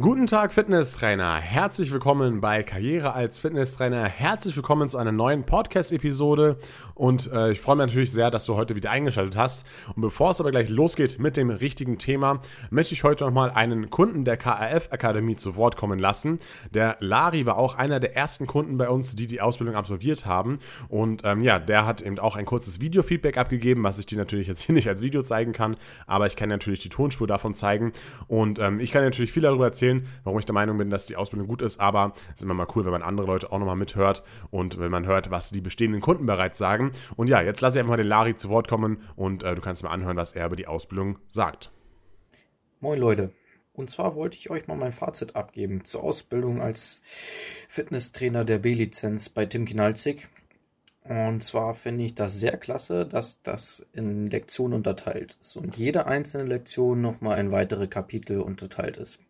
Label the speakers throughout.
Speaker 1: Guten Tag, Fitnesstrainer. Herzlich willkommen bei Karriere als Fitnesstrainer. Herzlich willkommen zu einer neuen Podcast-Episode. Und äh, ich freue mich natürlich sehr, dass du heute wieder eingeschaltet hast. Und bevor es aber gleich losgeht mit dem richtigen Thema, möchte ich heute nochmal einen Kunden der KRF Akademie zu Wort kommen lassen. Der Lari war auch einer der ersten Kunden bei uns, die die Ausbildung absolviert haben. Und ähm, ja, der hat eben auch ein kurzes Video-Feedback abgegeben, was ich dir natürlich jetzt hier nicht als Video zeigen kann. Aber ich kann natürlich die Tonspur davon zeigen. Und ähm, ich kann natürlich viel darüber erzählen erzählen, warum ich der Meinung bin, dass die Ausbildung gut ist, aber es ist immer mal cool, wenn man andere Leute auch nochmal mithört und wenn man hört, was die bestehenden Kunden bereits sagen. Und ja, jetzt lasse ich einfach mal den Lari zu Wort kommen und äh, du kannst mal anhören, was er über die Ausbildung sagt.
Speaker 2: Moin Leute. Und zwar wollte ich euch mal mein Fazit abgeben zur Ausbildung als Fitnesstrainer der B-Lizenz bei Tim Kinalzig. Und zwar finde ich das sehr klasse, dass das in Lektionen unterteilt ist und jede einzelne Lektion nochmal in weitere Kapitel unterteilt ist.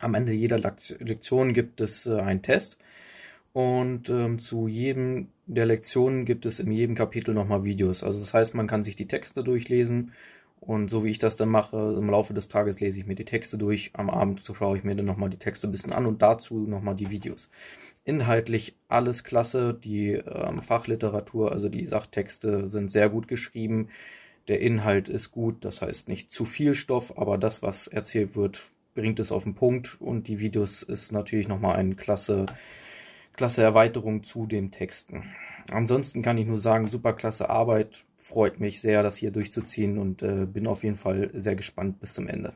Speaker 2: Am Ende jeder Lektion gibt es äh, einen Test und ähm, zu jedem der Lektionen gibt es in jedem Kapitel nochmal Videos. Also das heißt, man kann sich die Texte durchlesen und so wie ich das dann mache, im Laufe des Tages lese ich mir die Texte durch, am Abend schaue ich mir dann nochmal die Texte ein bisschen an und dazu nochmal die Videos. Inhaltlich alles klasse, die ähm, Fachliteratur, also die Sachtexte sind sehr gut geschrieben. Der Inhalt ist gut, das heißt nicht zu viel Stoff, aber das, was erzählt wird, bringt es auf den Punkt und die Videos ist natürlich nochmal eine klasse, klasse Erweiterung zu den Texten. Ansonsten kann ich nur sagen, super klasse Arbeit, freut mich sehr, das hier durchzuziehen und äh, bin auf jeden Fall sehr gespannt bis zum Ende.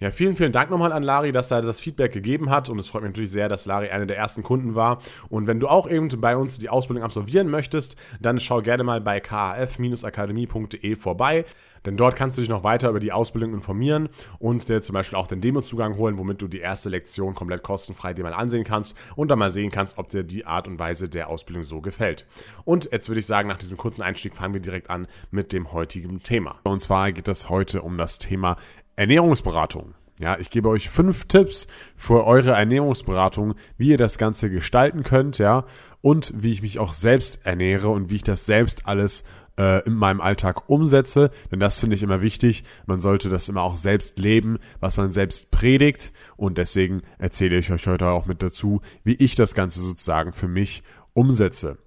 Speaker 1: Ja, vielen, vielen Dank nochmal an Lari, dass er das Feedback gegeben hat. Und es freut mich natürlich sehr, dass Lari einer der ersten Kunden war. Und wenn du auch eben bei uns die Ausbildung absolvieren möchtest, dann schau gerne mal bei kaf-akademie.de vorbei. Denn dort kannst du dich noch weiter über die Ausbildung informieren und dir zum Beispiel auch den Demozugang holen, womit du die erste Lektion komplett kostenfrei dir mal ansehen kannst und dann mal sehen kannst, ob dir die Art und Weise der Ausbildung so gefällt. Und jetzt würde ich sagen, nach diesem kurzen Einstieg fangen wir direkt an mit dem heutigen Thema. Und zwar geht es heute um das Thema Ernährungsberatung. Ja, ich gebe euch fünf Tipps für eure Ernährungsberatung, wie ihr das Ganze gestalten könnt, ja, und wie ich mich auch selbst ernähre und wie ich das selbst alles äh, in meinem Alltag umsetze, denn das finde ich immer wichtig. Man sollte das immer auch selbst leben, was man selbst predigt und deswegen erzähle ich euch heute auch mit dazu, wie ich das Ganze sozusagen für mich umsetze.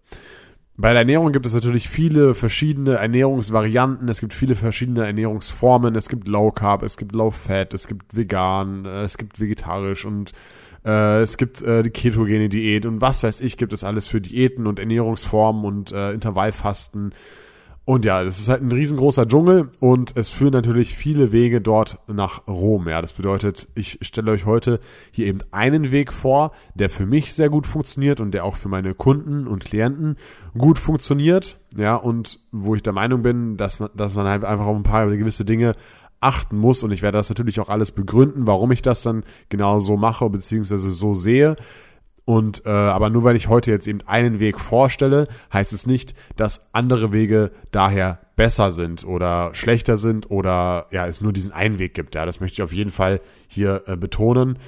Speaker 1: Bei der Ernährung gibt es natürlich viele verschiedene Ernährungsvarianten, es gibt viele verschiedene Ernährungsformen, es gibt Low Carb, es gibt Low Fat, es gibt vegan, äh, es gibt vegetarisch und äh, es gibt äh, die ketogene Diät und was weiß ich, gibt es alles für Diäten und Ernährungsformen und äh, Intervallfasten und ja, das ist halt ein riesengroßer Dschungel und es führen natürlich viele Wege dort nach Rom. Ja, das bedeutet, ich stelle euch heute hier eben einen Weg vor, der für mich sehr gut funktioniert und der auch für meine Kunden und Klienten gut funktioniert. Ja, und wo ich der Meinung bin, dass man, dass man halt einfach auf ein paar gewisse Dinge achten muss und ich werde das natürlich auch alles begründen, warum ich das dann genau so mache beziehungsweise so sehe. Und äh, aber nur weil ich heute jetzt eben einen Weg vorstelle, heißt es nicht, dass andere Wege daher besser sind oder schlechter sind oder ja es nur diesen einen Weg gibt. Ja, das möchte ich auf jeden Fall hier äh, betonen.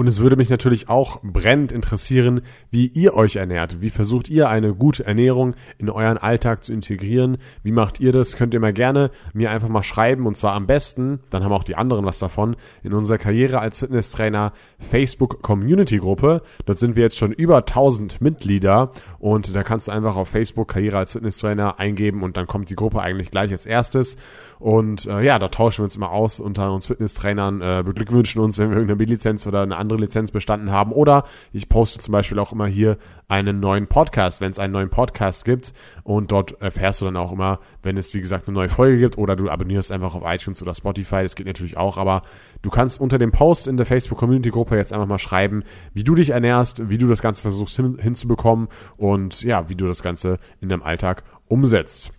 Speaker 1: Und es würde mich natürlich auch brennend interessieren, wie ihr euch ernährt. Wie versucht ihr eine gute Ernährung in euren Alltag zu integrieren? Wie macht ihr das? Könnt ihr mal gerne mir einfach mal schreiben. Und zwar am besten, dann haben auch die anderen was davon, in unserer Karriere als Fitnesstrainer Facebook Community Gruppe. Dort sind wir jetzt schon über 1000 Mitglieder. Und da kannst du einfach auf Facebook Karriere als Fitnesstrainer eingeben und dann kommt die Gruppe eigentlich gleich als erstes. Und äh, ja, da tauschen wir uns immer aus unter uns Fitnesstrainern, äh, beglückwünschen uns, wenn wir irgendeine B-Lizenz oder eine andere andere Lizenz bestanden haben. Oder ich poste zum Beispiel auch immer hier einen neuen Podcast, wenn es einen neuen Podcast gibt. Und dort erfährst du dann auch immer, wenn es, wie gesagt, eine neue Folge gibt oder du abonnierst einfach auf iTunes oder Spotify. Das geht natürlich auch. Aber du kannst unter dem Post in der Facebook Community Gruppe jetzt einfach mal schreiben, wie du dich ernährst, wie du das Ganze versuchst hin, hinzubekommen und ja, wie du das Ganze in deinem Alltag umsetzt.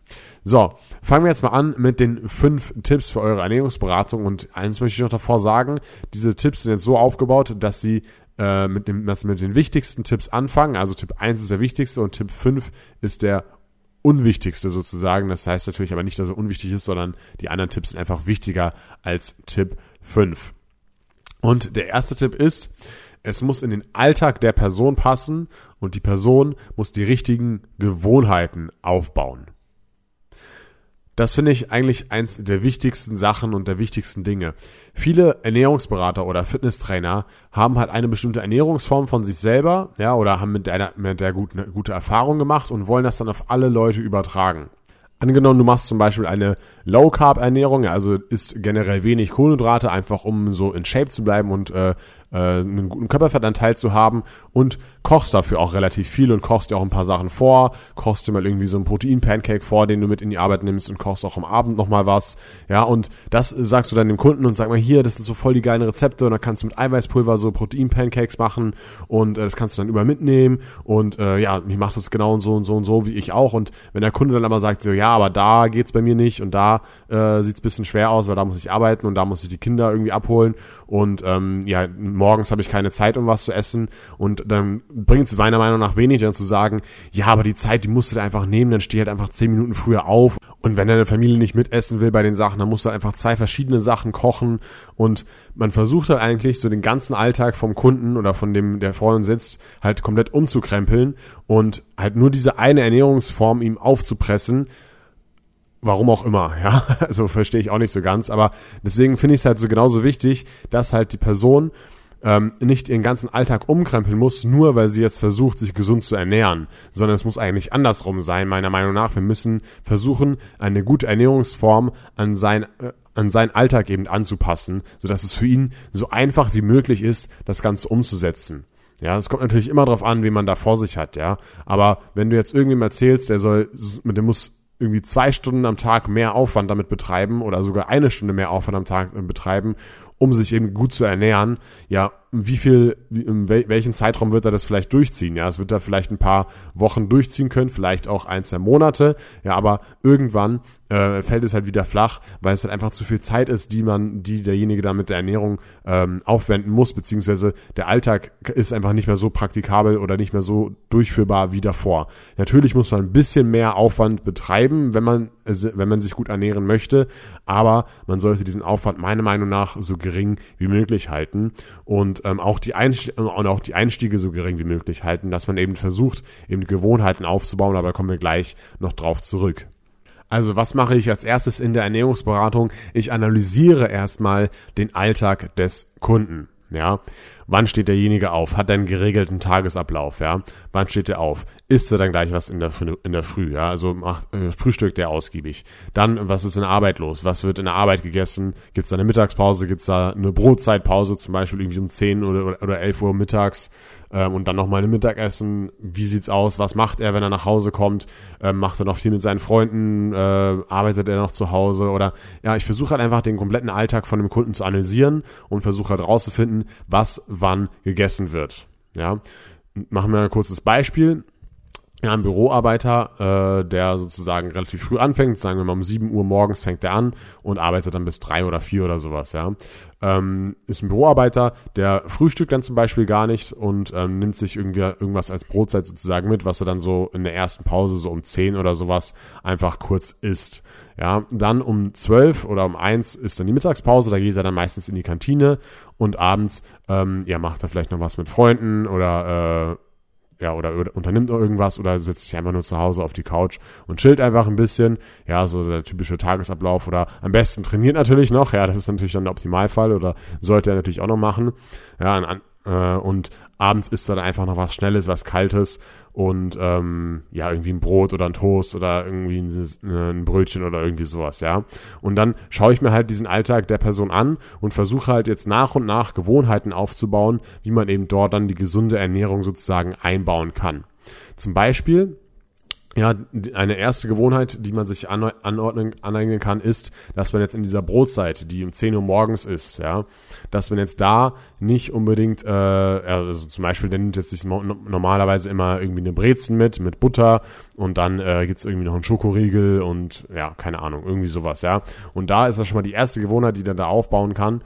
Speaker 1: So, fangen wir jetzt mal an mit den fünf Tipps für eure Ernährungsberatung. Und eins möchte ich noch davor sagen, diese Tipps sind jetzt so aufgebaut, dass sie äh, mit, dem, dass mit den wichtigsten Tipps anfangen. Also Tipp 1 ist der wichtigste und Tipp 5 ist der unwichtigste sozusagen. Das heißt natürlich aber nicht, dass er unwichtig ist, sondern die anderen Tipps sind einfach wichtiger als Tipp 5. Und der erste Tipp ist, es muss in den Alltag der Person passen und die Person muss die richtigen Gewohnheiten aufbauen. Das finde ich eigentlich eins der wichtigsten Sachen und der wichtigsten Dinge. Viele Ernährungsberater oder Fitnesstrainer haben halt eine bestimmte Ernährungsform von sich selber, ja, oder haben mit der, mit der gut, eine gute Erfahrung gemacht und wollen das dann auf alle Leute übertragen. Angenommen, du machst zum Beispiel eine Low-Carb-Ernährung, also isst generell wenig Kohlenhydrate, einfach um so in Shape zu bleiben und äh, äh, einen guten Körperfettanteil zu haben und kochst dafür auch relativ viel und kochst dir auch ein paar Sachen vor, kochst dir mal irgendwie so ein Protein-Pancake vor, den du mit in die Arbeit nimmst und kochst auch am Abend nochmal was, ja, und das sagst du dann dem Kunden und sag mal hier, das sind so voll die geilen Rezepte und dann kannst du mit Eiweißpulver so Protein-Pancakes machen und äh, das kannst du dann über mitnehmen und äh, ja, ich mache das genau und so und so und so, wie ich auch. Und wenn der Kunde dann aber sagt, so ja, aber da geht's bei mir nicht und da äh, sieht's bisschen schwer aus, weil da muss ich arbeiten und da muss ich die Kinder irgendwie abholen und ähm, ja, morgens habe ich keine Zeit, um was zu essen. Und dann bringt es meiner Meinung nach wenig, dann zu sagen, ja, aber die Zeit, die musst du da einfach nehmen, dann steh halt einfach zehn Minuten früher auf. Und wenn deine Familie nicht mitessen will bei den Sachen, dann musst du einfach zwei verschiedene Sachen kochen. Und man versucht halt eigentlich so den ganzen Alltag vom Kunden oder von dem, der vor uns sitzt, halt komplett umzukrempeln und halt nur diese eine Ernährungsform ihm aufzupressen, warum auch immer, ja. Also verstehe ich auch nicht so ganz. Aber deswegen finde ich es halt so genauso wichtig, dass halt die Person ähm, nicht ihren ganzen Alltag umkrempeln muss, nur weil sie jetzt versucht, sich gesund zu ernähren, sondern es muss eigentlich andersrum sein, meiner Meinung nach. Wir müssen versuchen, eine gute Ernährungsform an sein äh, an seinen Alltag eben anzupassen, so dass es für ihn so einfach wie möglich ist, das Ganze umzusetzen. Ja, es kommt natürlich immer darauf an, wie man da vor sich hat, ja. Aber wenn du jetzt irgendwem erzählst, der soll, der muss irgendwie zwei Stunden am Tag mehr Aufwand damit betreiben oder sogar eine Stunde mehr Aufwand am Tag betreiben, um sich eben gut zu ernähren, ja, wie viel, in welchen Zeitraum wird er das vielleicht durchziehen? Ja, es wird da vielleicht ein paar Wochen durchziehen können, vielleicht auch ein, zwei Monate, ja, aber irgendwann äh, fällt es halt wieder flach, weil es halt einfach zu viel Zeit ist, die man, die derjenige da mit der Ernährung ähm, aufwenden muss, beziehungsweise der Alltag ist einfach nicht mehr so praktikabel oder nicht mehr so durchführbar wie davor. Natürlich muss man ein bisschen mehr Aufwand betreiben, wenn man, wenn man sich gut ernähren möchte, aber man sollte diesen Aufwand meiner Meinung nach so gering wie möglich halten und ähm, auch die Einstiege, und auch die Einstiege so gering wie möglich halten, dass man eben versucht, eben Gewohnheiten aufzubauen, aber kommen wir gleich noch drauf zurück. Also was mache ich als erstes in der Ernährungsberatung? Ich analysiere erstmal den Alltag des Kunden. Ja, wann steht derjenige auf? Hat er einen geregelten Tagesablauf? Ja, wann steht er auf? Isst er dann gleich was in der, in der Früh? Ja, also macht, äh, frühstückt er ausgiebig. Dann, was ist in der Arbeit los? Was wird in der Arbeit gegessen? Gibt es da eine Mittagspause? Gibt es da eine Brotzeitpause, zum Beispiel irgendwie um 10 oder, oder 11 Uhr mittags? ähm, und dann nochmal ein Mittagessen. Wie sieht's aus? Was macht er, wenn er nach Hause kommt? Ähm, macht er noch viel mit seinen Freunden? Äh, arbeitet er noch zu Hause? Oder ja, ich versuche halt einfach den kompletten Alltag von dem Kunden zu analysieren und versuche halt rauszufinden, was wann gegessen wird. Ja, machen wir ein kurzes Beispiel ja, ein Büroarbeiter, äh, der sozusagen relativ früh anfängt, sagen wir mal um 7 Uhr morgens fängt er an und arbeitet dann bis drei oder vier oder sowas, ja. Ähm, ist ein Büroarbeiter, der frühstückt dann zum Beispiel gar nicht und ähm, nimmt sich irgendwie irgendwas als Brotzeit sozusagen mit, was er dann so in der ersten Pause so um 10 oder sowas einfach kurz isst. Ja, dann um 12 oder um 1 ist dann die Mittagspause, da geht er dann meistens in die Kantine und abends, ähm, ja, macht er vielleicht noch was mit Freunden oder äh, ja, oder, oder unternimmt irgendwas oder setzt sich einfach nur zu Hause auf die Couch und chillt einfach ein bisschen. Ja, so der typische Tagesablauf oder am besten trainiert natürlich noch. Ja, das ist natürlich dann der Optimalfall oder sollte er natürlich auch noch machen. Ja, an, äh, und abends isst er dann einfach noch was Schnelles, was Kaltes und ähm, ja, irgendwie ein Brot oder ein Toast oder irgendwie ein, äh, ein, Brötchen oder irgendwie sowas, ja. Und dann schaue ich mir halt diesen Alltag der Person an und versuche halt jetzt nach und nach Gewohnheiten aufzubauen, wie man eben dort dann die gesunde Ernährung sozusagen einbauen kann. Zum Beispiel ja, eine erste Gewohnheit, die man sich anordnen, aneignen kann, ist, dass man jetzt in dieser Brotzeit, die um 10 Uhr morgens ist, ja, dass man jetzt da nicht unbedingt, äh, also zum Beispiel, der nimmt jetzt sich normalerweise immer irgendwie eine Brezen mit, mit Butter und dann äh, gibt's irgendwie noch einen Schokoriegel und ja, keine Ahnung, irgendwie sowas, ja. Und da ist das schon mal die erste Gewohnheit, die der da aufbauen kann,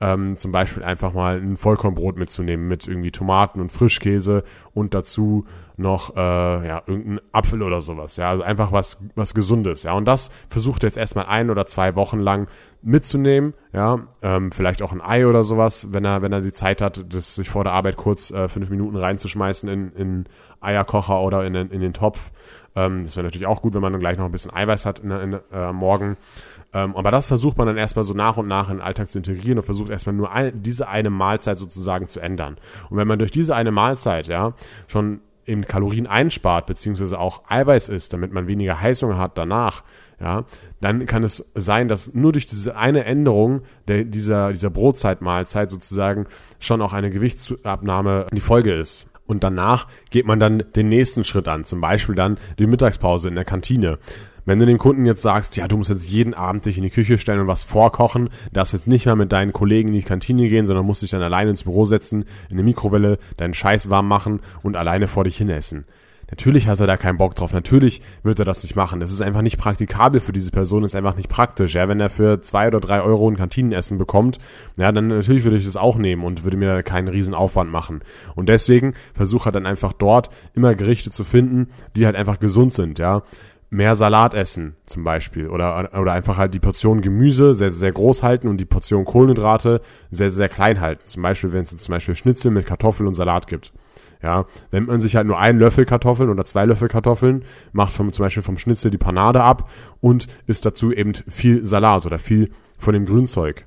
Speaker 1: ähm, zum Beispiel einfach mal ein Vollkornbrot mitzunehmen mit irgendwie Tomaten und Frischkäse und dazu noch äh, ja irgendein Apfel oder sowas. Ja, also einfach was was Gesundes. Ja, und das versucht jetzt erstmal ein oder zwei Wochen lang mitzunehmen. Ja, ähm, vielleicht auch ein Ei oder sowas, wenn er wenn er die Zeit hat, das sich vor der Arbeit kurz äh, fünf Minuten reinzuschmeißen in, in Eierkocher oder in, in den Topf. Ähm, das wäre natürlich auch gut, wenn man dann gleich noch ein bisschen Eiweiß hat in, in, äh, morgen. Ähm, aber das versucht man dann erstmal so nach und nach in den Alltag zu integrieren und versucht erstmal nur ein, diese eine Mahlzeit sozusagen zu ändern. Und wenn man durch diese eine Mahlzeit, ja, schon eben Kalorien einspart, beziehungsweise auch Eiweiß isst, damit man weniger Heißhunger hat danach, ja, dann kann es sein, dass nur durch diese eine Änderung der, dieser, dieser Brotzeitmahlzeit sozusagen schon auch eine Gewichtsabnahme die Folge ist. Und danach geht man dann den nächsten Schritt an, zum Beispiel dann die Mittagspause in der Kantine. Wenn du den Kunden jetzt sagst, ja, du musst jetzt jeden Abend dich in die Küche stellen und was vorkochen, darfst jetzt nicht mehr mit deinen Kollegen in die Kantine gehen, sondern musst dich dann alleine ins Büro setzen, in eine Mikrowelle, deinen Scheiß warm machen und alleine vor dich hin essen. Natürlich hat er da keinen Bock drauf. Natürlich wird er das nicht machen. Das ist einfach nicht praktikabel für diese Person, ist einfach nicht praktisch. Ja, wenn er für zwei oder drei Euro ein Kantinenessen bekommt, ja, dann natürlich würde ich das auch nehmen und würde mir keinen riesen Aufwand machen. Und deswegen versuche er dann einfach dort immer Gerichte zu finden, die halt einfach gesund sind, ja mehr Salat essen zum Beispiel oder, oder einfach halt die Portion Gemüse sehr, sehr groß halten und die Portion Kohlenhydrate sehr, sehr klein halten. Zum Beispiel, wenn es zum Beispiel Schnitzel mit Kartoffeln und Salat gibt. Ja, nimmt man sich halt nur einen Löffel Kartoffeln oder zwei Löffel Kartoffeln, macht vom, zum Beispiel vom Schnitzel die Panade ab und isst dazu eben viel Salat oder viel von dem Grünzeug.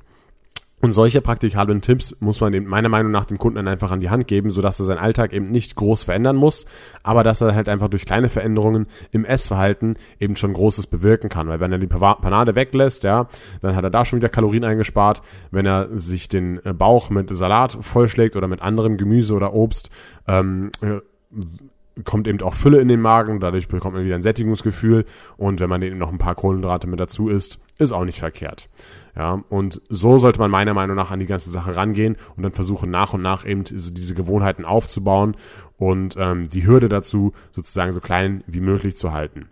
Speaker 1: Und solche praktikablen Tipps muss man eben meiner Meinung nach dem Kunden dann einfach an die Hand geben, sodass er seinen Alltag eben nicht groß verändern muss, aber dass er halt einfach durch kleine Veränderungen im Essverhalten eben schon Großes bewirken kann. Weil wenn er die Panade weglässt, ja, dann hat er da schon wieder Kalorien eingespart. Wenn er sich den äh, Bauch mit Salat vollschlägt oder mit anderem Gemüse oder Obst, ähm, äh, kommt eben auch Fülle in den Magen, dadurch bekommt man wieder ein Sättigungsgefühl und wenn man eben noch ein paar Kohlenhydrate mit dazu isst, ist auch nicht verkehrt. Ja, und so sollte man meiner Meinung nach an die ganze Sache rangehen und dann versuchen nach und nach eben diese, Gewohnheiten aufzubauen und ähm, die Hürde dazu sozusagen so klein wie möglich zu halten.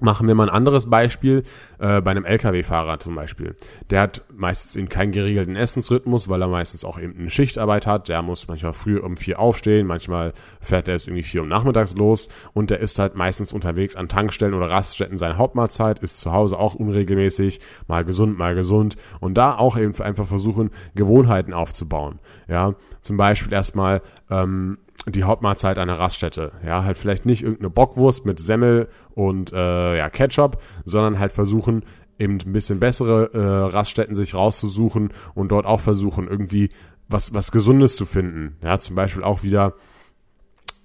Speaker 1: Machen wir mal ein anderes Beispiel äh, bei einem Lkw-Fahrer zum Beispiel. Der hat meistens eben keinen geregelten Essensrhythmus, weil er meistens auch eben eine Schichtarbeit hat. Der muss manchmal früh um vier aufstehen, manchmal fährt er erst irgendwie vier Uhr nachmittags los und der ist halt meistens unterwegs an Tankstellen oder Raststätten seine Hauptmahlzeit, ist zu Hause auch unregelmäßig, mal gesund, mal gesund und da auch eben einfach versuchen, Gewohnheiten aufzubauen. Ja, zum Beispiel erstmal ähm, die Hauptmahlzeit einer Raststätte. Ja, halt vielleicht nicht irgendeine Bockwurst mit Semmel und äh, ja, Ketchup, sondern halt versuchen, eben ein bisschen bessere äh, Raststätten sich rauszusuchen und dort auch versuchen, irgendwie was, was Gesundes zu finden. Ja, zum Beispiel auch wieder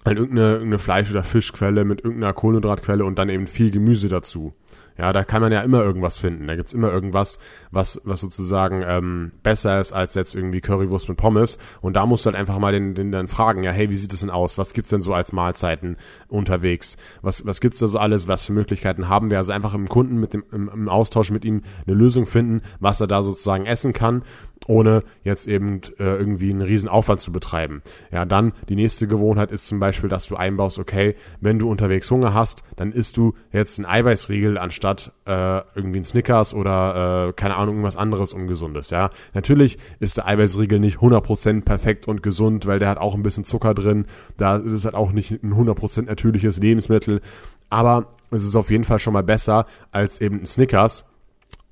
Speaker 1: halt irgendeine, irgendeine Fleisch- oder Fischquelle mit irgendeiner Kohlenhydratquelle und dann eben viel Gemüse dazu. Ja, da kann man ja immer irgendwas finden. Da gibt's immer irgendwas, was, was sozusagen ähm, besser ist als jetzt irgendwie Currywurst mit Pommes. Und da musst du halt einfach mal den, den dann fragen, ja, hey, wie sieht das denn aus? Was gibt's denn so als Mahlzeiten unterwegs? Was, was gibt's da so alles? Was für Möglichkeiten haben wir? Also einfach im Kunden mit dem, im, im Austausch mit ihm eine Lösung finden, was er da sozusagen essen kann ohne jetzt eben äh, irgendwie einen riesen Aufwand zu betreiben. Ja, dann die nächste Gewohnheit ist zum Beispiel, dass du einbaust, okay, wenn du unterwegs Hunger hast, dann isst du jetzt einen Eiweißriegel anstatt äh, irgendwie einen Snickers oder äh, keine Ahnung, irgendwas anderes Ungesundes. Ja, natürlich ist der Eiweißriegel nicht 100% perfekt und gesund, weil der hat auch ein bisschen Zucker drin. Da ist es halt auch nicht ein 100% natürliches Lebensmittel, aber es ist auf jeden Fall schon mal besser als eben ein Snickers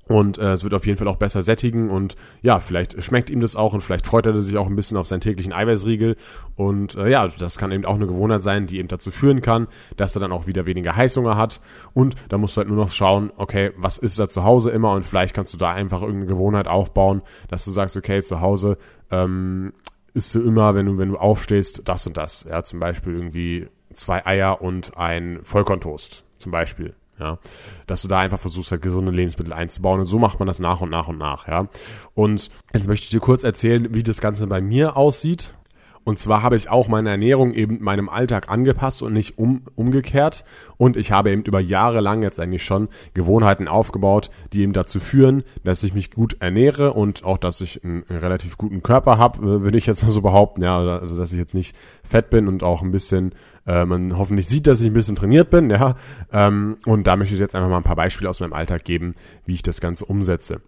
Speaker 1: und äh, es wird auf jeden Fall auch besser sättigen und ja, vielleicht schmeckt ihm das auch und vielleicht freut er sich auch ein bisschen auf seinen täglichen Eiweißriegel. Und äh, ja, das kann eben auch eine Gewohnheit sein, die eben dazu führen kann, dass er dann auch wieder weniger Heißhunger hat. Und da musst du halt nur noch schauen, okay, was ist da zu Hause immer und vielleicht kannst du da einfach irgendeine Gewohnheit aufbauen, dass du sagst, okay, zu Hause ähm, isst du immer, wenn du, wenn du aufstehst, das und das. Ja, zum Beispiel irgendwie zwei Eier und ein Vollkorntoast, zum Beispiel. Ja, dass du da einfach versuchst, halt gesunde Lebensmittel einzubauen. Und so macht man das nach und nach und nach, ja. Und jetzt möchte ich dir kurz erzählen, wie das Ganze bei mir aussieht. Und zwar habe ich auch meine Ernährung eben meinem Alltag angepasst und nicht um, umgekehrt. Und ich habe eben über Jahre lang jetzt eigentlich schon Gewohnheiten aufgebaut, die eben dazu führen, dass ich mich gut ernähre und auch, dass ich einen, einen relativ guten Körper habe, äh, würde ich jetzt mal so behaupten. Ja, also dass ich jetzt nicht fett bin und auch ein bisschen äh, man hoffentlich sieht, dass ich ein bisschen trainiert bin, ja. Ähm, und da möchte ich jetzt einfach mal ein paar Beispiele aus meinem Alltag geben, wie ich das Ganze umsetze.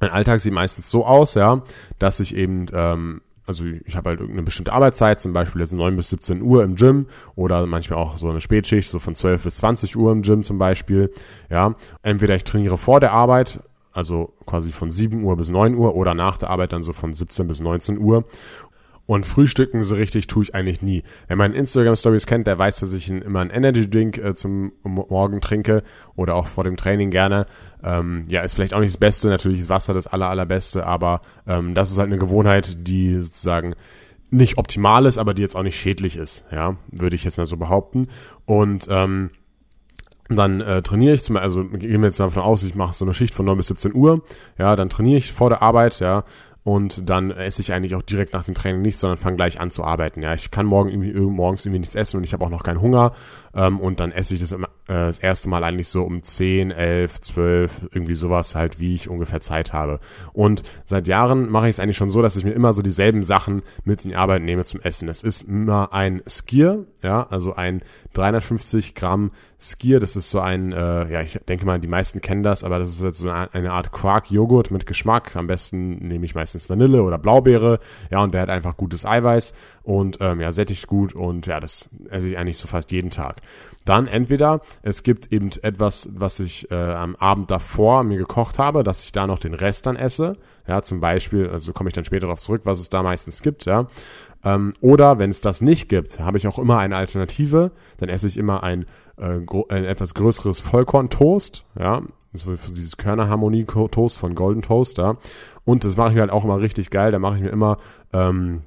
Speaker 1: mein Alltag sieht meistens so aus, ja, dass ich eben, ähm, also ich habe halt irgendeine bestimmte Arbeitszeit, zum Beispiel jetzt 9 bis 17 Uhr im Gym oder manchmal auch so eine Spätschicht, so von 12 bis 20 Uhr im Gym zum Beispiel, ja. Entweder ich trainiere vor der Arbeit, also quasi von 7 Uhr bis 9 Uhr oder nach der Arbeit dann so von 17 bis 19 Uhr und frühstücken so richtig tue ich eigentlich nie. Wer meine Instagram-Stories kennt, der weiß, dass ich immer einen Energy-Drink äh, zum Morgen trinke oder auch vor dem Training gerne. Ähm, ja, ist vielleicht auch nicht das Beste, natürlich ist Wasser das aller, allerbeste, aber ähm, das ist halt eine Gewohnheit, die sozusagen nicht optimal ist, aber die jetzt auch nicht schädlich ist, ja, würde ich jetzt mal so behaupten. Und ähm, dann äh, trainiere ich zum also gehen wir jetzt davon aus, ich mache so eine Schicht von 9 bis 17 Uhr, ja, dann trainiere ich vor der Arbeit, ja, und dann esse ich eigentlich auch direkt nach dem Training nichts, sondern fange gleich an zu arbeiten. Ja, ich kann morgen irgendwie morgens irgendwie nichts essen und ich habe auch noch keinen Hunger ähm, und dann esse ich das, äh, das erste Mal eigentlich so um 10, 11, 12, irgendwie sowas halt, wie ich ungefähr Zeit habe. Und seit Jahren mache ich es eigentlich schon so, dass ich mir immer so dieselben Sachen mit in die Arbeit nehme zum Essen. Es ist immer ein Skier, ja, also ein 350 Gramm Skier. Das ist so ein, äh, ja, ich denke mal, die meisten kennen das, aber das ist jetzt so eine, Art Quark-Joghurt mit Geschmack. Am besten nehme ich meistens Vanille oder Blaubeere. Ja, und der hat einfach gutes Eiweiß und ähm, ja, sättigt gut und ja, das esse ich eigentlich so fast jeden Tag. Dann entweder es gibt eben etwas, was ich äh, am Abend davor mir gekocht habe, dass ich da noch den Rest dann esse. Ja, zum Beispiel, also komme ich dann später darauf zurück, was es da meistens gibt, ja. Ähm, oder wenn es das nicht gibt, habe ich auch immer eine Alternative. Dann esse ich immer ein, äh, ein etwas größeres Vollkorn-Toast, ja. Das ist dieses Körnerharmonie-Toast von Golden Toaster. Und das mache ich mir halt auch immer richtig geil. Da mache ich mir immer ähm,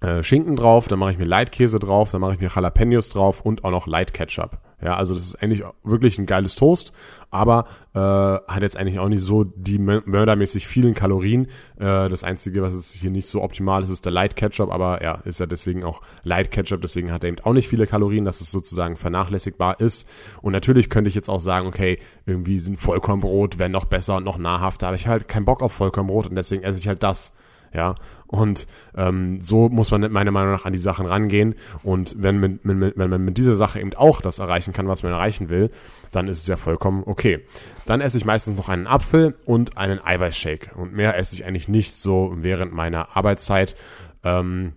Speaker 1: äh, Schinken drauf, dann mache ich mir Leitkäse drauf, dann mache ich mir Jalapenos drauf und auch noch Light Ketchup. Ja, also das ist eigentlich wirklich ein geiles Toast, aber äh, hat jetzt eigentlich auch nicht so die mördermäßig vielen Kalorien. Äh, das Einzige, was es hier nicht so optimal ist, ist der Light Ketchup, aber ja, ist ja deswegen auch Light Ketchup, deswegen hat er eben auch nicht viele Kalorien, dass es sozusagen vernachlässigbar ist. Und natürlich könnte ich jetzt auch sagen, okay, irgendwie sind Vollkornbrot wäre noch besser und noch nahrhafter, aber ich habe halt keinen Bock auf Vollkornbrot und deswegen esse ich halt das. Ja, und ähm, so muss man meiner Meinung nach an die Sachen rangehen. Und wenn, mit, mit, wenn man mit dieser Sache eben auch das erreichen kann, was man erreichen will, dann ist es ja vollkommen okay. Dann esse ich meistens noch einen Apfel und einen Eiweißshake. Und mehr esse ich eigentlich nicht so während meiner Arbeitszeit. Ähm,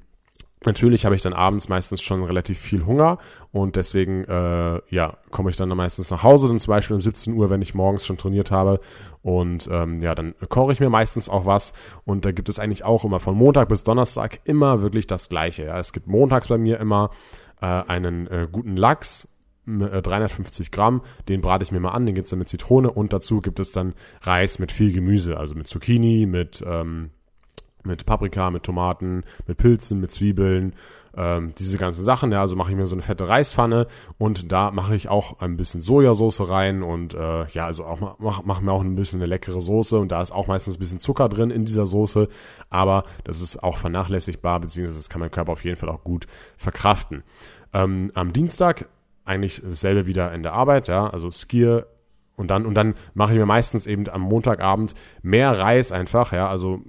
Speaker 1: Natürlich habe ich dann abends meistens schon relativ viel Hunger und deswegen äh, ja komme ich dann meistens nach Hause, dann zum Beispiel um 17 Uhr, wenn ich morgens schon trainiert habe und ähm, ja, dann koche ich mir meistens auch was. Und da gibt es eigentlich auch immer von Montag bis Donnerstag immer wirklich das Gleiche. Ja, es gibt montags bei mir immer äh, einen äh, guten Lachs 350 äh, Gramm, den brate ich mir mal an, den gibt's dann mit Zitrone und dazu gibt es dann Reis mit viel Gemüse, also mit Zucchini, mit ähm, mit Paprika, mit Tomaten, mit Pilzen, mit Zwiebeln, ähm, diese ganzen Sachen. Ja, also mache ich mir so eine fette Reispfanne und da mache ich auch ein bisschen Sojasauce rein und äh, ja, also auch mache mach mir auch ein bisschen eine leckere Soße und da ist auch meistens ein bisschen Zucker drin in dieser Soße, aber das ist auch vernachlässigbar, beziehungsweise das kann mein Körper auf jeden Fall auch gut verkraften. Ähm, am Dienstag eigentlich dasselbe wieder in der Arbeit, ja, also Skier und dann, und dann mache ich mir meistens eben am Montagabend mehr Reis einfach, ja, also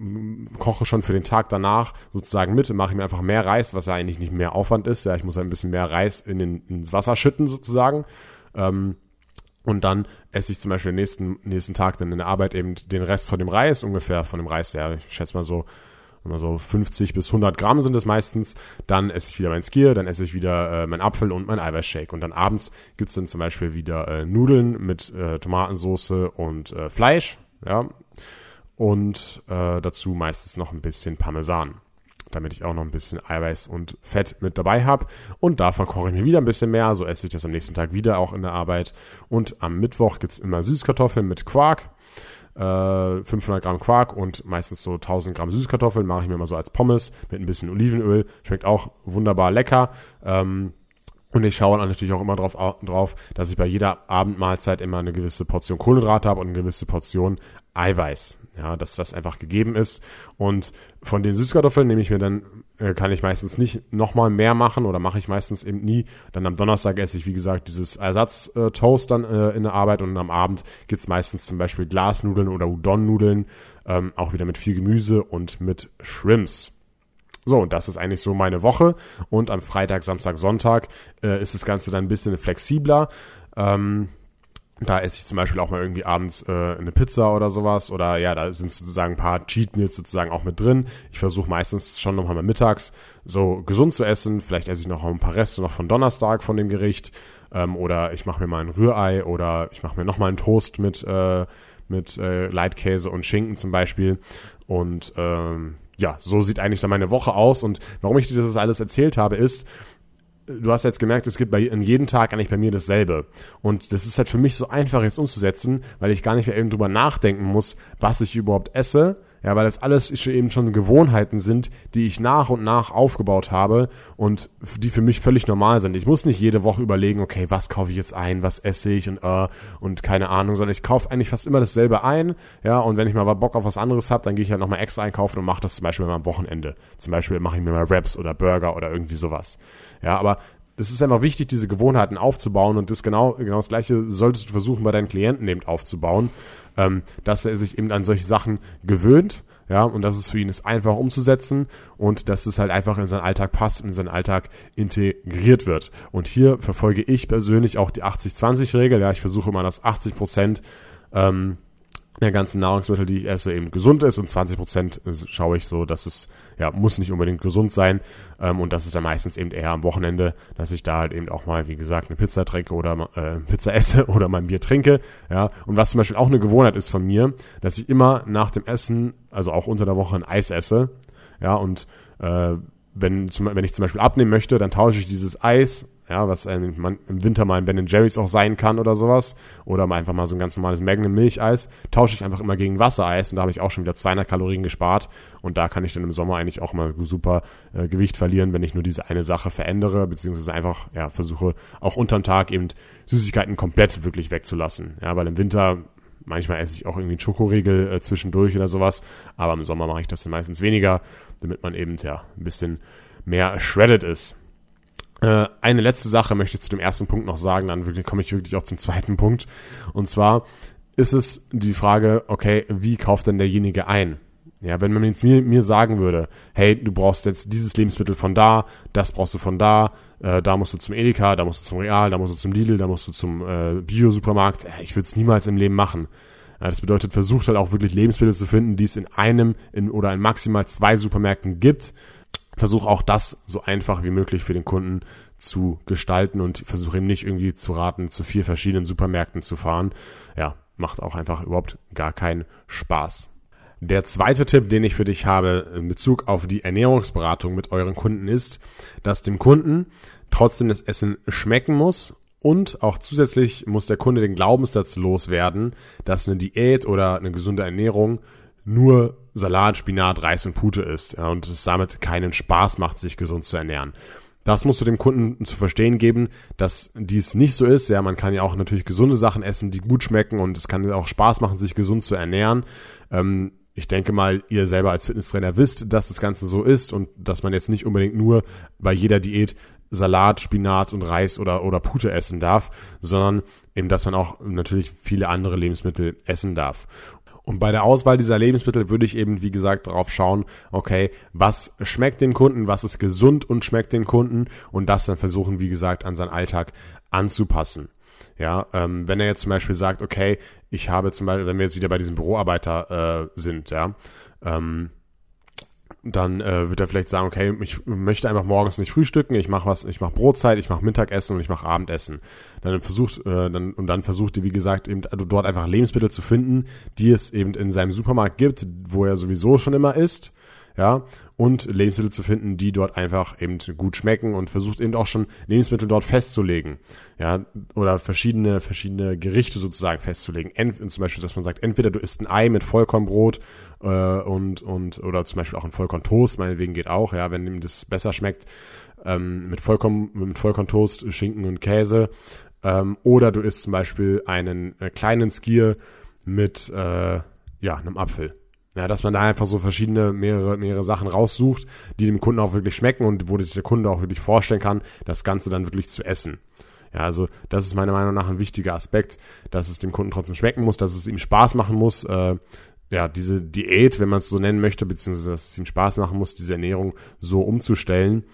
Speaker 1: koche schon für den Tag danach sozusagen mit, mache ich mir einfach mehr Reis, was ja eigentlich nicht mehr Aufwand ist, ja, ich muss ein bisschen mehr Reis in den, ins Wasser schütten sozusagen. Ähm, und dann esse ich zum Beispiel den nächsten, nächsten Tag dann in der Arbeit eben den Rest von dem Reis, ungefähr von dem Reis, ja, ich schätze mal so immer so 50 bis 100 Gramm sind es meistens. Dann esse ich wieder mein Skier, dann esse ich wieder äh, mein Apfel und mein Eiweißshake. Und dann abends gibt's dann zum Beispiel wieder äh, Nudeln mit äh, Tomatensauce und äh, Fleisch, ja. Und äh, dazu meistens noch ein bisschen Parmesan damit ich auch noch ein bisschen Eiweiß und Fett mit dabei habe. Und davon koche ich mir wieder ein bisschen mehr. So esse ich das am nächsten Tag wieder auch in der Arbeit. Und am Mittwoch gibt's immer Süßkartoffeln mit Quark äh, 500 Gramm Quark und meistens so 1000 Gramm Süßkartoffeln mache ich mir mal so als Pommes mit ein bisschen Olivenöl. Schmeckt auch wunderbar lecker. Ähm, und ich schaue natürlich auch immer drauf, drauf, dass ich bei jeder Abendmahlzeit immer eine gewisse Portion Kohlenhydrate habe und eine gewisse Portion Eiweiß. Ja, dass das einfach gegeben ist. Und von den Süßkartoffeln nehme ich mir dann, kann ich meistens nicht nochmal mehr machen oder mache ich meistens eben nie. Dann am Donnerstag esse ich, wie gesagt, dieses Ersatz-Toast dann äh, in der Arbeit und am Abend gibt's meistens zum Beispiel Glasnudeln oder Udon-Nudeln, ähm, auch wieder mit viel Gemüse und mit Shrimps. So, und das ist eigentlich so meine Woche. Und am Freitag, Samstag, Sonntag äh, ist das Ganze dann ein bisschen flexibler. Ähm, Da esse ich zum Beispiel auch mal irgendwie abends äh, eine Pizza oder sowas. Oder ja, da sind sozusagen ein paar Cheat Meals sozusagen auch mit drin. Ich versuche meistens schon nochmal mal mittags so gesund zu essen. Vielleicht esse ich noch ein paar Reste noch von Donnerstag von dem Gericht. Ähm, oder ich mache mir mal ein Rührei oder ich mache mir nochmal einen Toast mit, äh, mit äh, Leitkäse und Schinken zum Beispiel. Und ähm, ja, so sieht eigentlich dann meine Woche aus. Und warum ich dir das alles erzählt habe, ist, du hast jetzt gemerkt, es gibt bei jedem Tag eigentlich bei mir dasselbe. Und das ist halt für mich so einfach jetzt umzusetzen, weil ich gar nicht mehr eben drüber nachdenken muss, was ich überhaupt esse. Ja, weil das alles eben schon Gewohnheiten sind, die ich nach und nach aufgebaut habe und die für mich völlig normal sind. Ich muss nicht jede Woche überlegen, okay, was kaufe ich jetzt ein, was esse ich und äh, und keine Ahnung, sondern ich kaufe eigentlich fast immer dasselbe ein. Ja, und wenn ich mal Bock auf was anderes habe, dann gehe ich halt nochmal extra einkaufen und mache das zum Beispiel mal am Wochenende. Zum Beispiel mache ich mir mal Wraps oder Burger oder irgendwie sowas. Ja, aber es ist einfach wichtig, diese Gewohnheiten aufzubauen und das genau, genau das Gleiche solltest du versuchen, bei deinen Klienten eben aufzubauen, ähm, dass er sich eben an solche Sachen gewöhnt, ja, und dass es für ihn ist einfach umzusetzen und dass es halt einfach in seinen Alltag passt und in seinen Alltag integriert wird. Und hier verfolge ich persönlich auch die 80-20-Regel, ja, ich versuche immer, dass 80 Prozent ähm, der ganzen Nahrungsmittel, die ich esse, eben gesund ist und 20 Prozent schaue ich so, dass es, ja, muss nicht unbedingt gesund sein ähm, und das ist dann meistens eben eher am Wochenende, dass ich da halt eben auch mal, wie gesagt, eine Pizza trinke oder äh, Pizza esse oder mal Bier trinke, ja, und was zum Beispiel auch eine Gewohnheit ist von mir, dass ich immer nach dem Essen, also auch unter der Woche ein Eis esse, ja, und äh, wenn, zum, wenn ich zum Beispiel abnehmen möchte, dann tausche ich dieses Eis ja, was ein, man, im Winter mal ein Ben Jerry's auch sein kann oder sowas, oder mal einfach mal so ein ganz normales Magnum Milcheis, tausche ich einfach immer gegen Wassereis und da habe ich auch schon wieder 200 Kalorien gespart. Und da kann ich dann im Sommer eigentlich auch mal super äh, Gewicht verlieren, wenn ich nur diese eine Sache verändere, beziehungsweise einfach, ja, versuche auch unterm Tag eben Süßigkeiten komplett wirklich wegzulassen, ja, weil im Winter Manchmal esse ich auch irgendwie einen Schokoriegel äh, zwischendurch oder sowas, aber im Sommer mache ich das dann meistens weniger, damit man eben ja ein bisschen mehr shredded ist. Äh, eine letzte Sache möchte ich zu dem ersten Punkt noch sagen, dann komme ich wirklich auch zum zweiten Punkt. Und zwar ist es die Frage, okay, wie kauft denn derjenige ein? Ja, wenn man jetzt mir, mir sagen würde, hey, du brauchst jetzt dieses Lebensmittel von da, das brauchst du von da, äh, da musst du zum Edeka, da musst du zum Real, da musst du zum Lidl, da musst du zum äh, Bio-Supermarkt, äh, ich würde es niemals im Leben machen. Ja, das bedeutet, versucht halt auch wirklich Lebensmittel zu finden, die es in einem in, oder in maximal zwei Supermärkten gibt versuche auch das so einfach wie möglich für den Kunden zu gestalten und versuche ihm nicht irgendwie zu raten, zu vier verschiedenen Supermärkten zu fahren. Ja, macht auch einfach überhaupt gar keinen Spaß. Der zweite Tipp, den ich für dich habe in Bezug auf die Ernährungsberatung mit euren Kunden ist, dass dem Kunden trotzdem das Essen schmecken muss und auch zusätzlich muss der Kunde den Glaubenssatz loswerden, dass eine Diät oder eine gesunde Ernährung nur Salat, Spinat, Reis und Pute isst und es damit keinen Spaß macht, sich gesund zu ernähren. Das musst du dem Kunden zu verstehen geben, dass dies nicht so ist. Ja, man kann ja auch natürlich gesunde Sachen essen, die gut schmecken und es kann auch Spaß machen, sich gesund zu ernähren. Ähm, ich denke mal, ihr selber als Fitnesstrainer wisst, dass das Ganze so ist und dass man jetzt nicht unbedingt nur bei jeder Diät Salat, Spinat und Reis oder, oder Pute essen darf, sondern eben, dass man auch natürlich viele andere Lebensmittel essen darf. Und bei der Auswahl dieser Lebensmittel würde ich eben, wie gesagt, darauf schauen, okay, was schmeckt dem Kunden, was ist gesund und schmeckt dem Kunden und das dann versuchen, wie gesagt, an seinen Alltag anzupassen. Ja, ähm, wenn er jetzt zum Beispiel sagt, okay, ich habe zum Beispiel, wenn wir jetzt wieder bei diesem Büroarbeiter äh, sind, ja, ähm, dann äh, wird er vielleicht sagen, okay, ich möchte einfach morgens nicht frühstücken, ich mache was, ich mache Brotzeit, ich mache Mittagessen und ich mache Abendessen. Dann versucht äh, dann und dann versucht er wie gesagt eben also dort einfach Lebensmittel zu finden, die es eben in seinem Supermarkt gibt, wo er sowieso schon immer isst ja, und Lebensmittel zu finden, die dort einfach eben gut schmecken und versucht eben auch schon Lebensmittel dort festzulegen, ja, oder verschiedene, verschiedene Gerichte sozusagen festzulegen. Ent, zum Beispiel, dass man sagt, entweder du isst ein Ei mit Vollkornbrot äh, und, und, oder zum Beispiel auch ein Vollkorntoast, meinetwegen geht auch, ja, wenn ihm das besser schmeckt, ähm, mit Vollkorn, mit Vollkorntoast, Schinken und Käse, ähm, oder du isst zum Beispiel einen äh, kleinen Skier mit, äh, ja, einem Apfel ja, dass man da einfach so verschiedene, mehrere, mehrere Sachen raussucht, die dem Kunden auch wirklich schmecken und wo sich der Kunde auch wirklich vorstellen kann, das Ganze dann wirklich zu essen. Ja, also das ist meiner Meinung nach ein wichtiger Aspekt, dass es dem Kunden trotzdem schmecken muss, dass es ihm Spaß machen muss, äh, ja, diese Diät, wenn man es so nennen möchte, beziehungsweise dass es ihm Spaß machen muss, diese Ernährung so umzustellen,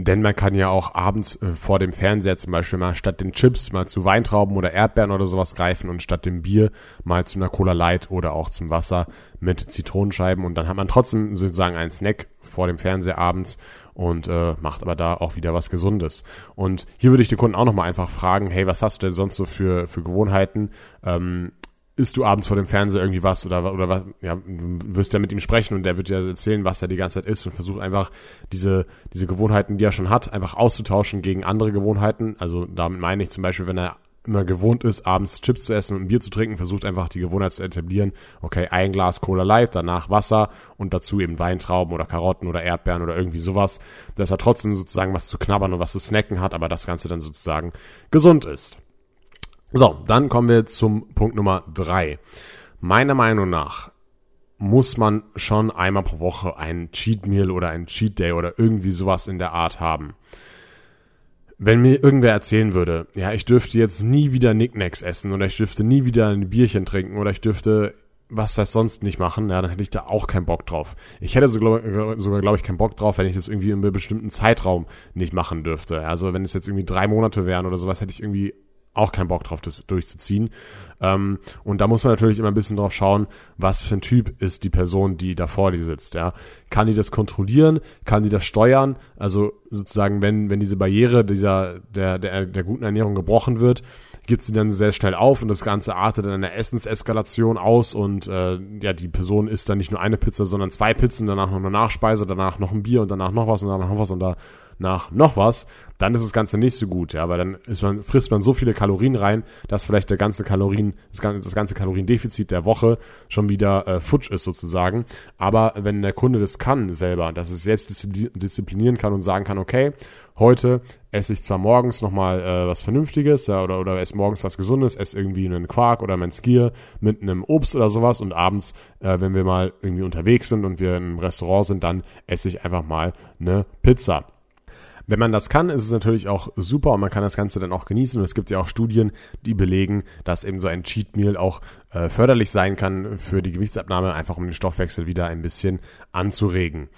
Speaker 1: Denn man kann ja auch abends äh, vor dem Fernseher zum Beispiel mal statt den Chips mal zu Weintrauben oder Erdbeeren oder sowas greifen und statt dem Bier mal zu einer Cola Light oder auch zum Wasser mit Zitronenscheiben und dann hat man trotzdem sozusagen einen Snack vor dem Fernseher abends und äh, macht aber da auch wieder was Gesundes. Und hier würde ich den Kunden auch nochmal einfach fragen, hey, was hast du denn sonst so für, für Gewohnheiten? Ähm, isst du abends vor dem Fernseher irgendwie was oder oder was ja wirst ja mit ihm sprechen und der wird dir erzählen was er die ganze Zeit isst und versucht einfach diese diese Gewohnheiten die er schon hat einfach auszutauschen gegen andere Gewohnheiten. Also damit meine ich zum Beispiel wenn er immer gewohnt ist abends Chips zu essen und ein Bier zu trinken versucht einfach die Gewohnheit zu etablieren okay ein Glas Cola Light danach Wasser und dazu eben Weintrauben oder Karotten oder Erdbeeren oder irgendwie sowas dass er trotzdem sozusagen was zu knabbern und was zu snacken hat aber das Ganze dann sozusagen gesund ist so, dann kommen wir zum Punkt Nummer drei. Meiner Meinung nach muss man schon einmal pro Woche ein Cheat Meal oder ein Cheat Day oder irgendwie sowas in der Art haben. Wenn mir irgendwer erzählen würde, ja, ich dürfte jetzt nie wieder Nicknacks essen oder ich dürfte nie wieder ein Bierchen trinken oder ich dürfte was weiß sonst nicht machen, ja, dann hätte ich da auch keinen Bock drauf. Ich hätte sogar, sogar glaube ich, keinen Bock drauf, wenn ich das irgendwie in einem bestimmten Zeitraum nicht machen dürfte. Also wenn es jetzt irgendwie drei Monate wären oder sowas, hätte ich irgendwie auch keinen Bock drauf, das durchzuziehen. Ähm, und da muss man natürlich immer ein bisschen drauf schauen, was für ein Typ ist die Person, die da vor dir sitzt. Ja, kann die das kontrollieren? Kann die das steuern? Also sozusagen, wenn wenn diese Barriere dieser der der der guten Ernährung gebrochen wird, gibt sie dann sehr schnell auf und das Ganze artet in einer Essenseskalation aus und äh, ja, die Person isst dann nicht nur eine Pizza, sondern zwei Pizzen, danach noch eine Nachspeise, danach noch ein Bier und danach noch was und danach noch was und da nach noch was, dann ist das Ganze nicht so gut, ja, weil dann ist man, frisst man so viele Kalorien rein, dass vielleicht der ganze Kalorien, das ganze, das ganze Kaloriendefizit der Woche schon wieder äh, futsch ist sozusagen. Aber wenn der Kunde das kann selber, dass es selbst disziplinieren kann und sagen kann, okay, heute esse ich zwar morgens nochmal äh, was Vernünftiges, ja, oder, oder esse morgens was Gesundes, esse irgendwie einen Quark oder mein Skier mit einem Obst oder sowas und abends, äh, wenn wir mal irgendwie unterwegs sind und wir im Restaurant sind, dann esse ich einfach mal eine Pizza. Wenn man das kann, ist es natürlich auch super und man kann das Ganze dann auch genießen. Und es gibt ja auch Studien, die belegen, dass eben so ein Cheat Meal auch äh, förderlich sein kann für die Gewichtsabnahme, einfach um den Stoffwechsel wieder ein bisschen anzuregen.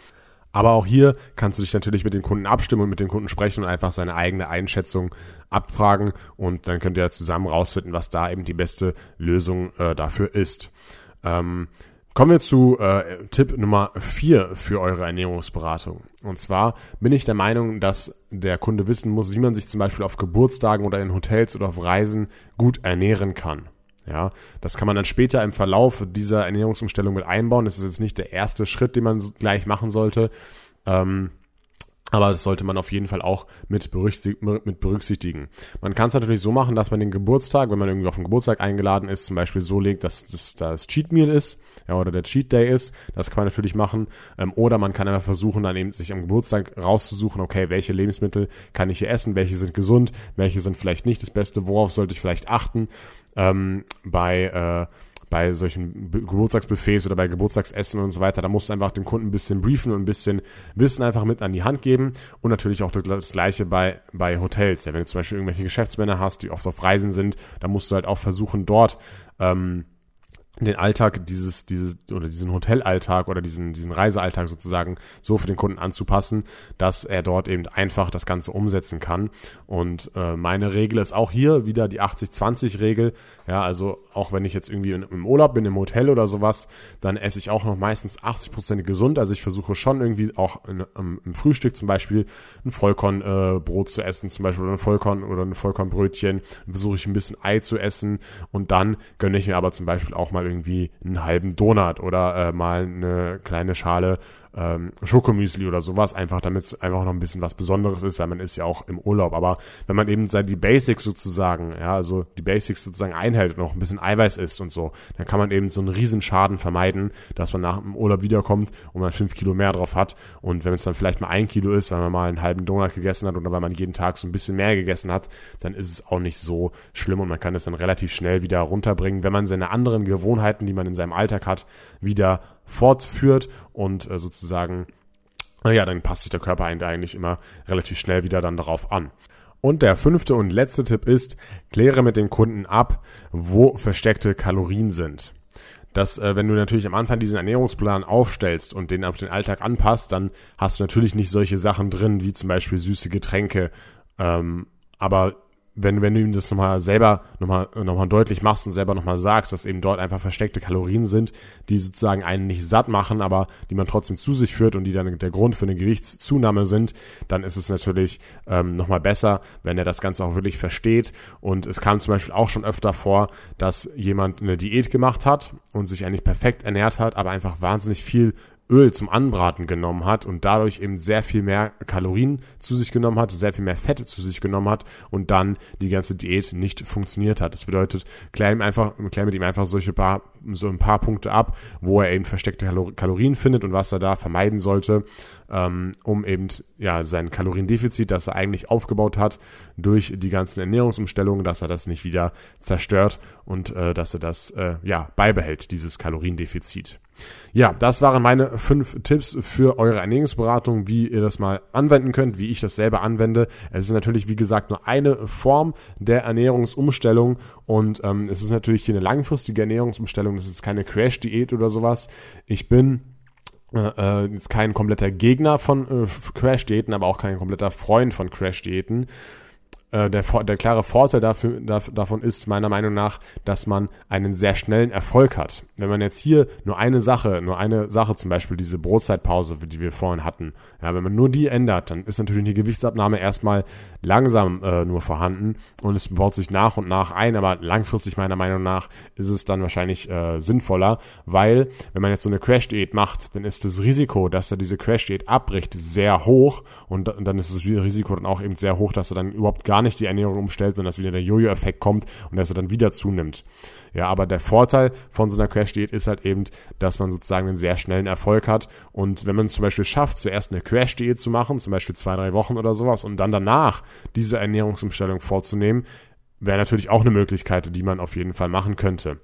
Speaker 1: Aber auch hier kannst du dich natürlich mit den Kunden abstimmen und mit den Kunden sprechen und einfach seine eigene Einschätzung abfragen und dann könnt ihr zusammen rausfinden, was da eben die beste Lösung äh, dafür ist. Ähm, Kommen wir zu äh, Tipp Nummer vier für eure Ernährungsberatung. Und zwar bin ich der Meinung, dass der Kunde wissen muss, wie man sich zum Beispiel auf Geburtstagen oder in Hotels oder auf Reisen gut ernähren kann. Ja, das kann man dann später im Verlauf dieser Ernährungsumstellung mit einbauen. Das ist jetzt nicht der erste Schritt, den man gleich machen sollte. Ähm, aber das sollte man auf jeden Fall auch mit, berücksichtigen. Man kann es natürlich so machen, dass man den Geburtstag, wenn man irgendwie auf den Geburtstag eingeladen ist, zum Beispiel so legt, dass das, das Cheat Meal ist, ja, oder der Cheat Day ist. Das kann man natürlich machen. Ähm, oder man kann einfach versuchen, dann eben sich am Geburtstag rauszusuchen, okay, welche Lebensmittel kann ich hier essen, welche sind gesund, welche sind vielleicht nicht das Beste, worauf sollte ich vielleicht achten. Ähm, bei äh, bei solchen Geburtstagsbuffets oder bei Geburtstagsessen und so weiter, da musst du einfach den Kunden ein bisschen briefen und ein bisschen Wissen einfach mit an die Hand geben und natürlich auch das, das gleiche bei, bei Hotels. Ja, wenn du zum Beispiel irgendwelche Geschäftsmänner hast, die oft auf Reisen sind, dann musst du halt auch versuchen, dort ähm, den Alltag dieses, dieses oder diesen Hotelalltag oder diesen, diesen Reisealltag sozusagen so für den Kunden anzupassen, dass er dort eben einfach das Ganze umsetzen kann. Und äh, meine Regel ist auch hier wieder die 80-20-Regel. Ja, also auch wenn ich jetzt irgendwie in, im Urlaub bin, im Hotel oder sowas, dann esse ich auch noch meistens 80 Prozent gesund. Also ich versuche schon irgendwie auch in, im, im, Frühstück zum Beispiel ein Vollkornbrot äh, zu essen, zum Beispiel oder ein Vollkorn oder ein Vollkornbrötchen. Versuche ich ein bisschen Ei zu essen und dann gönne ich mir aber zum Beispiel auch mal irgendwie einen halben Donut oder äh, mal eine kleine Schale ähm, Schokomüsli oder sowas, einfach damit es einfach noch ein bisschen was Besonderes ist, weil man ist ja auch im Urlaub. Aber wenn man eben die Basics sozusagen, ja, also die Basics sozusagen einhält und noch ein bisschen Eiweiß isst und so, dann kann man eben so einen riesen Schaden vermeiden, dass man nach dem Urlaub wiederkommt und man fünf Kilo mehr drauf hat. Und wenn es dann vielleicht mal ein Kilo ist, weil man mal einen halben Donut gegessen hat oder weil man jeden Tag so ein bisschen mehr gegessen hat, dann ist es auch nicht so schlimm und man kann es dann relativ schnell wieder runterbringen, wenn man seine anderen Gewohnheiten, die man in seinem Alltag hat, wieder fortführt und äh, sozusagen, naja, dann passt sich der Körper eigentlich immer relativ schnell wieder dann darauf an. Und der fünfte und letzte Tipp ist, kläre mit dem Kunden ab, wo versteckte Kalorien sind. dass äh, wenn du natürlich am Anfang diesen Ernährungsplan aufstellst und den auf den Alltag anpasst, dann hast du natürlich nicht solche Sachen drin, wie zum Beispiel süße Getränke. Ähm, aber wenn, wenn du ihm das nochmal selber nochmal noch mal deutlich machst und selber nochmal sagst, dass eben dort einfach versteckte Kalorien sind, die sozusagen einen nicht satt machen, aber die man trotzdem zu sich führt und die dann der Grund für eine Gewichtszunahme sind, dann ist es natürlich ähm, nochmal besser, wenn er das Ganze auch wirklich versteht. Und es kam zum Beispiel auch schon öfter vor, dass jemand eine Diät gemacht hat und sich eigentlich perfekt ernährt hat, aber einfach wahnsinnig viel Öl zum Anbraten genommen hat und dadurch eben sehr viel mehr Kalorien zu sich genommen hat, sehr viel mehr Fette zu sich genommen hat und dann die ganze Diät nicht funktioniert hat. Das bedeutet, klär ihm einfach, klär mit ihm einfach solche paar, so ein paar Punkte ab, wo er eben versteckte Kalorien findet und was er da vermeiden sollte, ähm, um eben, ja, sein Kaloriendefizit, das er eigentlich aufgebaut hat, durch die ganzen Ernährungsumstellungen, dass er das nicht wieder zerstört und äh, dass er das, äh, ja, beibehält, dieses Kaloriendefizit. Ja, das waren meine fünf Tipps für eure Ernährungsberatung, wie ihr das mal anwenden könnt, wie ich das selber anwende. Es ist natürlich, wie gesagt, nur eine Form der Ernährungsumstellung und ähm, es ist natürlich hier eine langfristige Ernährungsumstellung. Das ist keine Crash-Diät oder sowas. Ich bin äh, äh jetzt kein kompletter Gegner von äh, Crash-Diäten, aber auch kein kompletter Freund von Crash-Diäten. Äh, der, der klare Vorteil dafür, davon ist meiner Meinung nach, dass man einen sehr schnellen Erfolg hat. Wenn man jetzt hier nur eine Sache, nur eine Sache, zum Beispiel diese Brotzeitpause, die wir vorhin hatten, ja, wenn man nur die ändert, dann ist natürlich die Gewichtsabnahme erstmal langsam äh, nur vorhanden und es baut sich nach und nach ein, aber langfristig meiner Meinung nach ist es dann wahrscheinlich äh, sinnvoller, weil wenn man jetzt so eine Crash-Diät macht, dann ist das Risiko, dass er diese Crash-Diät abbricht, sehr hoch und, und dann ist das Risiko dann auch eben sehr hoch, dass er dann überhaupt gar nicht die Ernährung umstellt, sondern dass wieder der Jojo-Effekt kommt und dass er dann wieder zunimmt. Ja, aber der Vorteil von so einer Crash-Diät ist halt eben, dass man sozusagen einen sehr schnellen Erfolg hat. Und wenn man es zum Beispiel schafft, zuerst eine Crash-Diät zu machen, zum Beispiel zwei, drei Wochen oder sowas, und dann danach diese Ernährungsumstellung vorzunehmen, wäre natürlich auch eine Möglichkeit, die man auf jeden Fall machen könnte.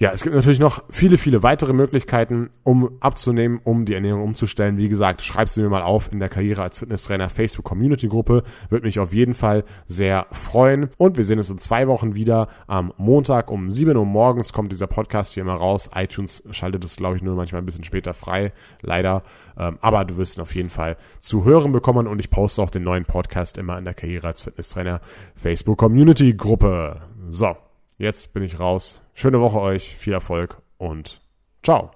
Speaker 1: Ja, es gibt natürlich noch viele, viele weitere Möglichkeiten, um abzunehmen, um die Ernährung umzustellen. Wie gesagt, schreib sie mir mal auf in der Karriere als Fitnesstrainer Facebook Community Gruppe. Würde mich auf jeden Fall sehr freuen. Und wir sehen uns in zwei Wochen wieder. Am Montag um 7 Uhr morgens kommt dieser Podcast hier immer raus. iTunes schaltet es, glaube ich, nur manchmal ein bisschen später frei. Leider. Ähm, aber du wirst ihn auf jeden Fall zu hören bekommen und ich poste auch den neuen Podcast immer in der Karriere als Fitnesstrainer Facebook Community Gruppe. So, jetzt bin ich raus. Schöne Woche euch, viel Erfolg und ciao.